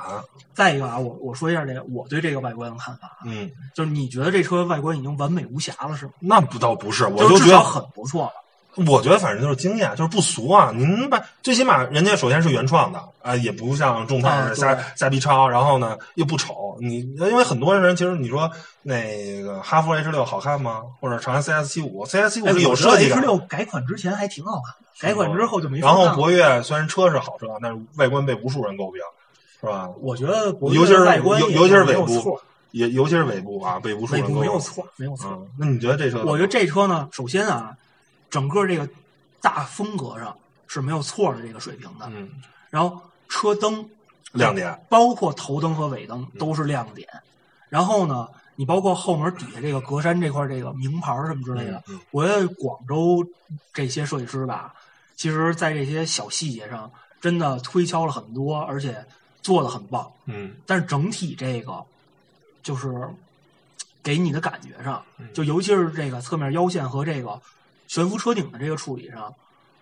再一个啊，我我说一下这个我对这个外观的看法啊，嗯，就是你觉得这车外观已经完美无瑕了是吗？那不倒不是，我就就是觉得很不错了。我觉得反正就是惊艳，就是不俗啊！您把最起码人家首先是原创的啊、也不像众泰瞎、对瞎逼抄，然后呢又不丑。你因为很多人其实你说那个哈弗 H 六好看吗？或者长安 CS 七五，CS 七五有设计。六改款之前还挺好看，改款之后就没法然后博越虽然车是好车，但是外观被无数人诟病，是吧？我觉得尤其是外观尤尤其是尾部，也尤其是尾部啊，被无数尾部人诟病。没有错，没有错。嗯，那你觉得这车？我觉得这车呢，首先啊，整个这个大风格上是没有错的这个水平的。嗯，然后车灯亮点，包括头灯和尾灯都是亮点。然后呢，你包括后门底下这个格栅这块这个名牌什么之类的，我觉得广州这些设计师吧，其实在这些小细节上真的推敲了很多，而且做的很棒。嗯但是整体这个就是给你的感觉上，嗯就尤其是这个侧面腰线和这个悬浮车顶的这个处理上，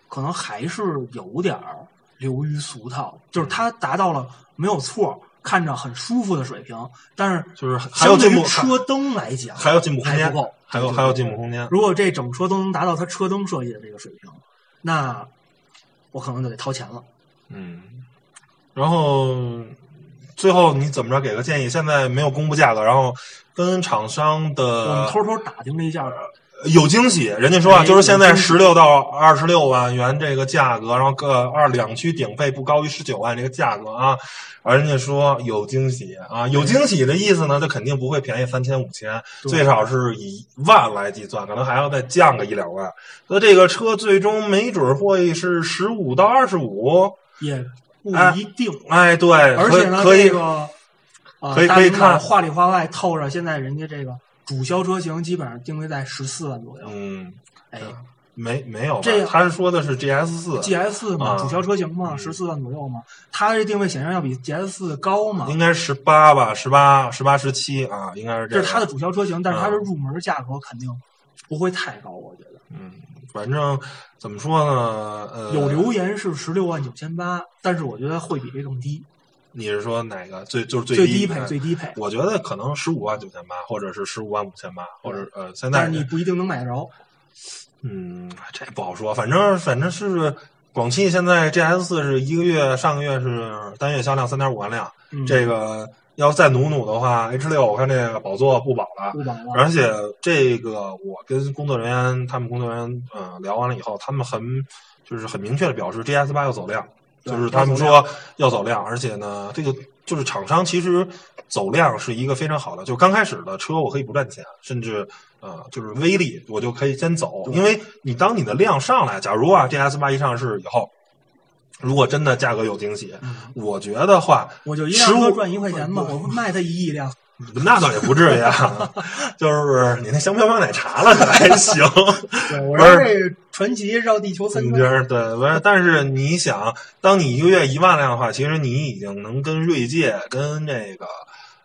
可能还是有点儿流于俗套，就是它达到了没有错，看着很舒服的水平，但是就是还有相对于进步，车灯来讲，还有进步空间还不够，还有还有进步空间。如果这整车都能达到它车灯设计的这个水平，那我可能就得掏钱了。嗯，然后最后你怎么着给个建议？现在没有公布价格，然后跟厂商的我们的偷偷打听了一下，有惊喜，人家说啊，哎就是现在十六到二十六万元这个价格，然后各二两驱顶配不高于十九万这个价格啊，而人家说有惊喜啊，有惊喜的意思呢，就肯定不会便宜三千五千，对最少是以万来计算，可能还要再降个一两万。那这个车最终没准会是十五到二十五，也不哎一定。哎，对，而且呢，可以这个呃，可以可以看话里话外透着，现在人家这个主销车型基本上定位在十四万左右。嗯，哎没没有吧这？他是说的是 GS 四，，GS 四嘛，啊主销车型嘛，十四万左右嘛，它这定位显然要比 GS 四高嘛。应该十八吧，十八、十八、十七啊，应该是这个。这是它的主销车型，但是它的嗯入门价格肯定不会太高，我觉得。嗯，反正怎么说呢？呃，有留言是十六万九千八，但是我觉得会比这更低，你是说哪个最就是最低配最低配。我觉得可能十五万九千八，或者是十五万五千八，或者呃，现在但是你不一定能买得着。嗯，这不好说。反正反正是广汽现在 GS 四是一个月，上个月是单月销量三点五万辆，嗯这个要再努努的话，H 六我看这个宝座不保了。不保了。而且这个我跟工作人员，他们工作人员呃聊完了以后，他们很就是很明确的表示，GS 八要走量，对就是他们说要走量，而且呢，这个就是厂商其实走量是一个非常好的，就刚开始的车我可以不赚钱，甚至呃就是微利我就可以先走，因为你当你的量上来，假如啊这 S 八一上市以后。如果真的价格有惊喜，嗯我觉得话，我就一辆车15赚一块钱嘛，我卖它一亿辆。那倒也不至于啊，就是你那香飘飘奶茶了可还行，对，我不是传奇绕地球三你圈。儿对，不是？但是你想，当你一个月一万辆的话，其实你已经能跟锐界、跟这个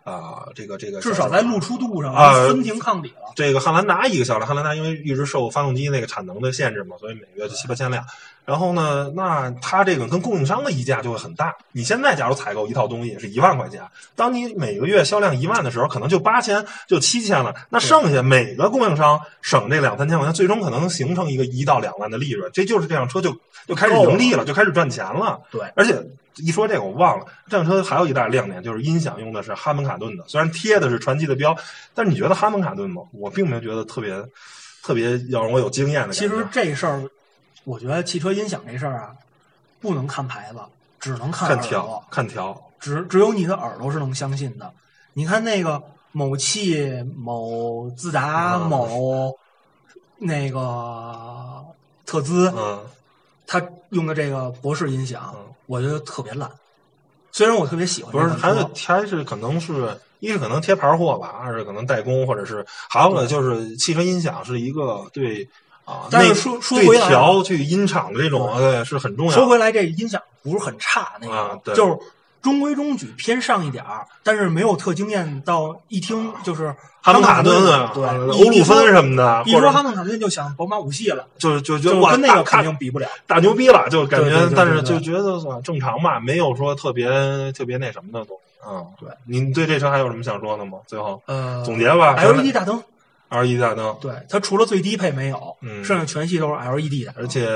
啊，这个这个至少在露出度上啊分庭抗礼了。这个汉兰达一个销量，汉兰达因为一直受发动机那个产能的限制嘛，所以每个月就七八千辆。然后呢，那它这个跟供应商的溢价就会很大。你现在假如采购一套东西是一万块钱，当你每个月销量一万的时候，可能就八千就七千了。那剩下每个供应商省这两三千块钱，最终可能形成一个一到两万的利润。这就是这辆车就就开始盈利了，就开始赚钱了。对，而且一说这个我忘了，这辆车还有一大亮点就是音响用的是哈曼卡顿的，虽然贴的是传祺的标，但是你觉得哈曼卡顿吗？我并没有觉得特别特别要让我有经验的。其实这事儿，我觉得汽车音响这事儿啊，不能看牌子，只能看看耳朵调，看条，只只有你的耳朵是能相信的。你看那个某汽、某自达、嗯某那个特兹，嗯他用的这个博士音响嗯，我觉得特别烂。虽然我特别喜欢不是，还是还是可能是一是可能贴牌货吧，二是可能代工，或者是还有呢，就是汽车音响是一个对啊，但是说说回来啊调去音场的这种，对是很重要。说回来，这音响不是很差那啊对个，就是中规中矩，偏上一点儿，但是没有特惊艳到一听就是哈曼卡卡顿啊，对，欧陆芬什么的，一说哈曼卡顿就想宝马五系了，就就觉就得哇跟那个肯定比不了。大牛逼了，就感觉，但是就觉得算正常吧，没有说特别特别那什么的东西啊。对，您对这车还有什么想说的吗？最后呃，总结吧 LED 大灯，，LED 大灯，对它除了最低配没有，嗯剩下全系都是 LED 的，而且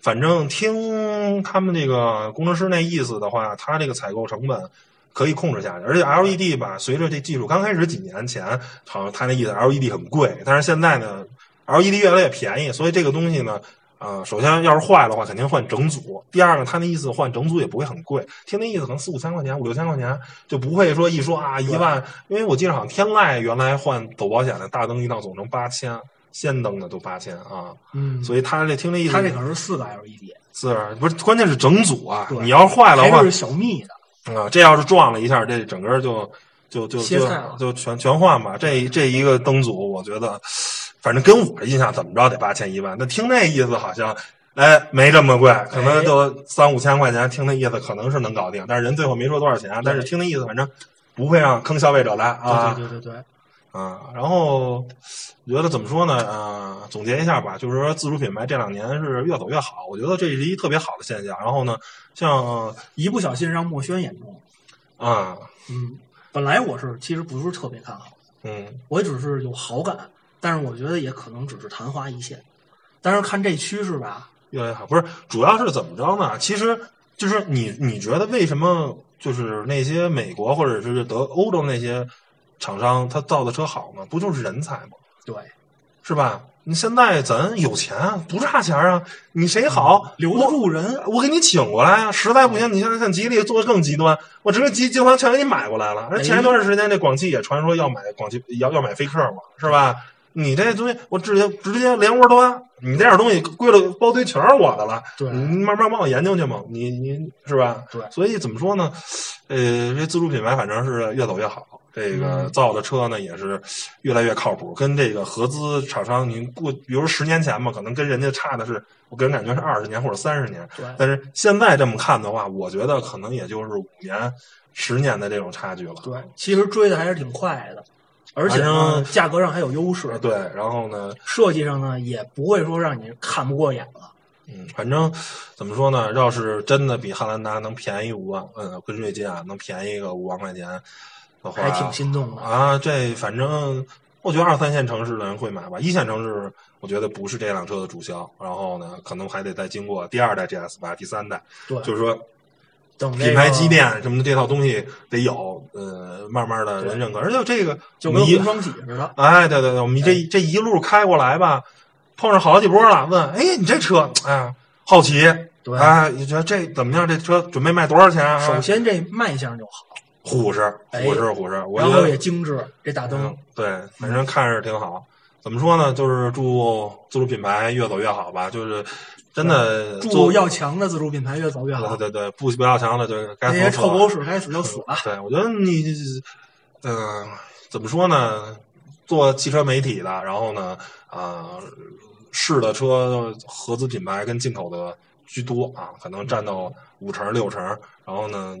反正听他们那个工程师那意思的话，他这个采购成本。可以控制下去，而且 LED 吧，随着这技术刚开始几年前，好像他那意思 LED 很贵，但是现在呢，LED 越来越便宜，所以这个东西呢，呃，首先要是坏的话，肯定换整组。第二个，他那意思换整组也不会很贵，听那意思可能四五千块钱、五六千块钱，就不会说一说啊一万。因为我记得好像天籁原来换走保险的大灯一趟总成八千，氙灯的都八千啊，嗯，所以他这听这意思，他这可是四个 LED，是不是？关键是整组啊！你要是坏了的话还是小蜜的，啊，这要是撞了一下，这整个就就就就就全全换吧。这这一个灯组，我觉得反正跟我的印象怎么着得八千一万。那听那意思好像。哎，没这么贵，可能就三五千块钱。听那意思可能是能搞定，但是人最后没说多少钱。但是听那意思，反正不会让坑消费者来啊。对对对对对，啊，然后我觉得怎么说呢？呃，总结一下吧，就是说自主品牌这两年是越走越好，我觉得这是一特别好的现象。然后呢，像一不小心让墨轩眼中了。啊，嗯，本来我是其实不是特别看好，嗯，我只是有好感，但是我觉得也可能只是昙花一现。但是看这趋势吧，越来越好，不是主要是怎么着呢？其实就是你你觉得为什么就是那些美国或者是德欧洲那些厂商他造的车好呢？不就是人才吗？对，是吧？你现在咱有钱啊，不差钱啊，你谁好留得住人。我给你请过来啊，实在不行，你现在像吉利做的更极端，我直接集集团全给你买过来了。而前一段时间，这广汽也传说要买广汽，要要买飞客嘛，是吧？你这东西我直接直接连窝端，你这点东西归了包堆全是我的了。对你慢慢帮我研究去嘛，你你是吧？对所以怎么说呢？呃，这自主品牌反正是越走越好。这个嗯造的车呢，也是越来越靠谱，跟这个合资厂商，您过，比如十年前吧，可能跟人家差的是，我个人感觉是二十年或者三十年。对但是现在这么看的话，我觉得可能也就是五年、十年的这种差距了。对，其实追的还是挺快的，而且呢，价格上还有优势。对，然后呢，设计上呢，也不会说让你看不过眼了。嗯，反正怎么说呢？要是真的比汉兰达能便宜五万，嗯，跟锐界啊能便宜个五万块钱的话，还挺心动的啊。这反正我觉得二三线城市的人会买吧，一线城市我觉得不是这辆车的主销。然后呢，可能还得再经过第二代 GS 八、第三代，对，就是说等这个品牌积淀什么的这套东西得有，呃，慢慢的人认可。而且这个就跟双喜似的。哎，对对对，我们这这一路开过来吧，碰上好几波了，问，哎，你这车，哎呀，好奇，对哎，你觉得这怎么样？这车准备卖多少钱啊？首先这卖相就好，虎实，哎虎实，虎实，我然后觉得也精致，这大灯嗯，对，反正看着挺好。怎么说呢？就是祝自主品牌越走越好吧。就是真的做要强的自主品牌越走越好对。对对，不不要强的，就是该那些死死臭狗屎该死就死了。对，我觉得你，嗯、怎么说呢？做汽车媒体的，然后呢，啊、试的车合资品牌跟进口的居多啊，可能占到五成六成。然后呢，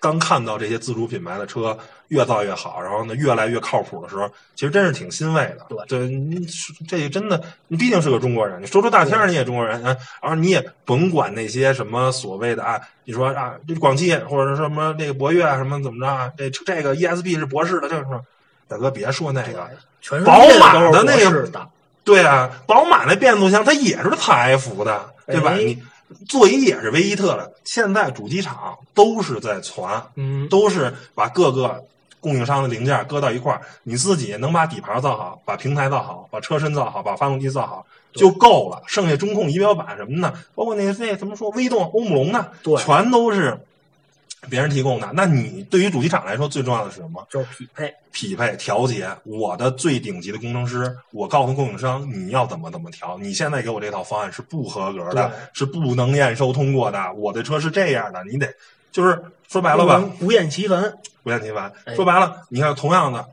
刚看到这些自主品牌的车越造越好，然后呢越来越靠谱的时候，其实真是挺欣慰的。对，对，你这真的，你毕竟是个中国人，你说出大天儿你也中国人，然后你也甭管那些什么所谓的啊，你说啊，这广汽或者什么那个博越啊什么怎么着啊，这这个 ESP 是博士的，就是大哥别说那个，全是宝马的那个，对啊，宝马那变速箱它也是采埃孚的，对吧？你。座椅也是威伊特的，现在主机厂都是在传，嗯，都是把各个供应商的零件搁到一块儿，你自己能把底盘造好，把平台造好，把车身造好，把发动机造好就够了，剩下中控仪表板什么的，包括那那怎么说微动、欧姆龙的，对，全都是。别人提供的，那你对于主机厂来说最重要的是什么？就是匹配、匹配、调节。我的最顶级的工程师，我告诉供应商你要怎么怎么调。你现在给我这套方案是不合格的，是不能验收通过的。我的车是这样的，你得就是说白了吧，不厌其烦，不厌其烦。说白了，你看同样的，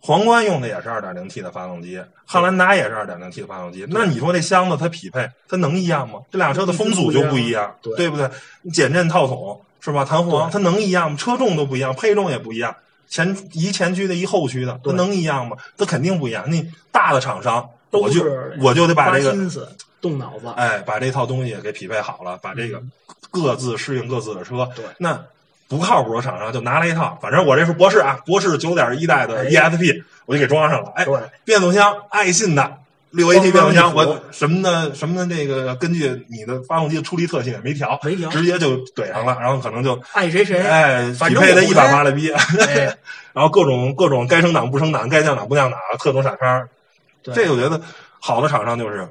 皇冠用的也是二点零 T 的发动机，汉兰达也是二点零 T 的发动机。那你说这箱子它匹配，它能一样吗？这俩车的风阻就不一样，对不对？减震套筒。是吧？弹簧它能一样吗？车重都不一样，配重也不一样，前一前驱的，一后驱的，它能一样吗？它肯定不一样。那大的厂商，我就我就得把这个动脑子，哎，把这套东西给匹配好了，把这个各自适应各自的车。对，那不靠谱的厂商就拿了一套，反正我这是博士啊，博士九点一代的 ESP，我就给装上了。哎，变速箱爱信的。六 AT 变速箱，我什么的什么的，这个根据你的发动机的出力特性没调，没调，直接就怼上了，然后可能就爱谁谁，哎，匹配的一把麻了逼，然后各种各种该升档不升档，该降档不降档，特种傻叉，这我觉得好的厂商就是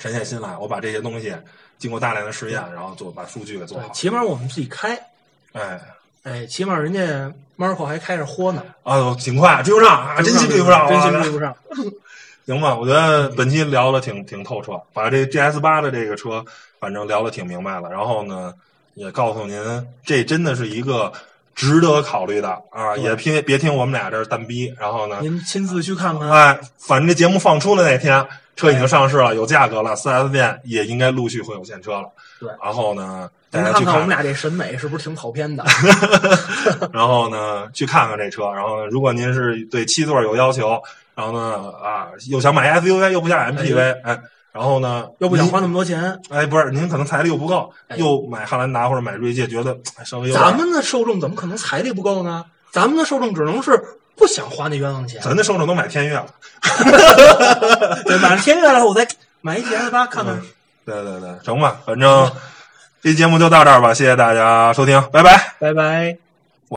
沉下心来，我把这些东西经过大量的试验，然后做把数据给做好，起码我们自己开，哎哎，起码人家 Marco 还开着豁呢，啊，挺快，追不上啊，真心追不上，真心追不上。行吧，我觉得本期聊的挺挺透彻，把这 GS 八的这个车反正聊的挺明白了。然后呢，也告诉您，这真的是一个值得考虑的啊，也别别听我们俩这儿蛋逼。然后呢，您亲自去看看。哎，反正这节目放出的那天，车已经上市了，有价格了，四 S 店也应该陆续会有现车了。对，然后呢，大家去看我们俩这审美是不是挺跑偏的？然后呢，去看看这车。然后，如果您是对七座有要求。然后呢，啊，又想买 SUV，又不想 MPV，哎，然后呢，又不想花那么多钱，哎，不是，您可能财力又不够，又买汉兰达或者买锐界，觉得稍微有咱们的受众怎么可能财力不够呢？咱们的受众只能是不想花那冤枉钱。咱的受众都买天悦了，对，买了天悦了，我再买一 GS 八看看。对对对，成吧，反正这节目就到这儿吧，谢谢大家收听，拜拜，拜拜。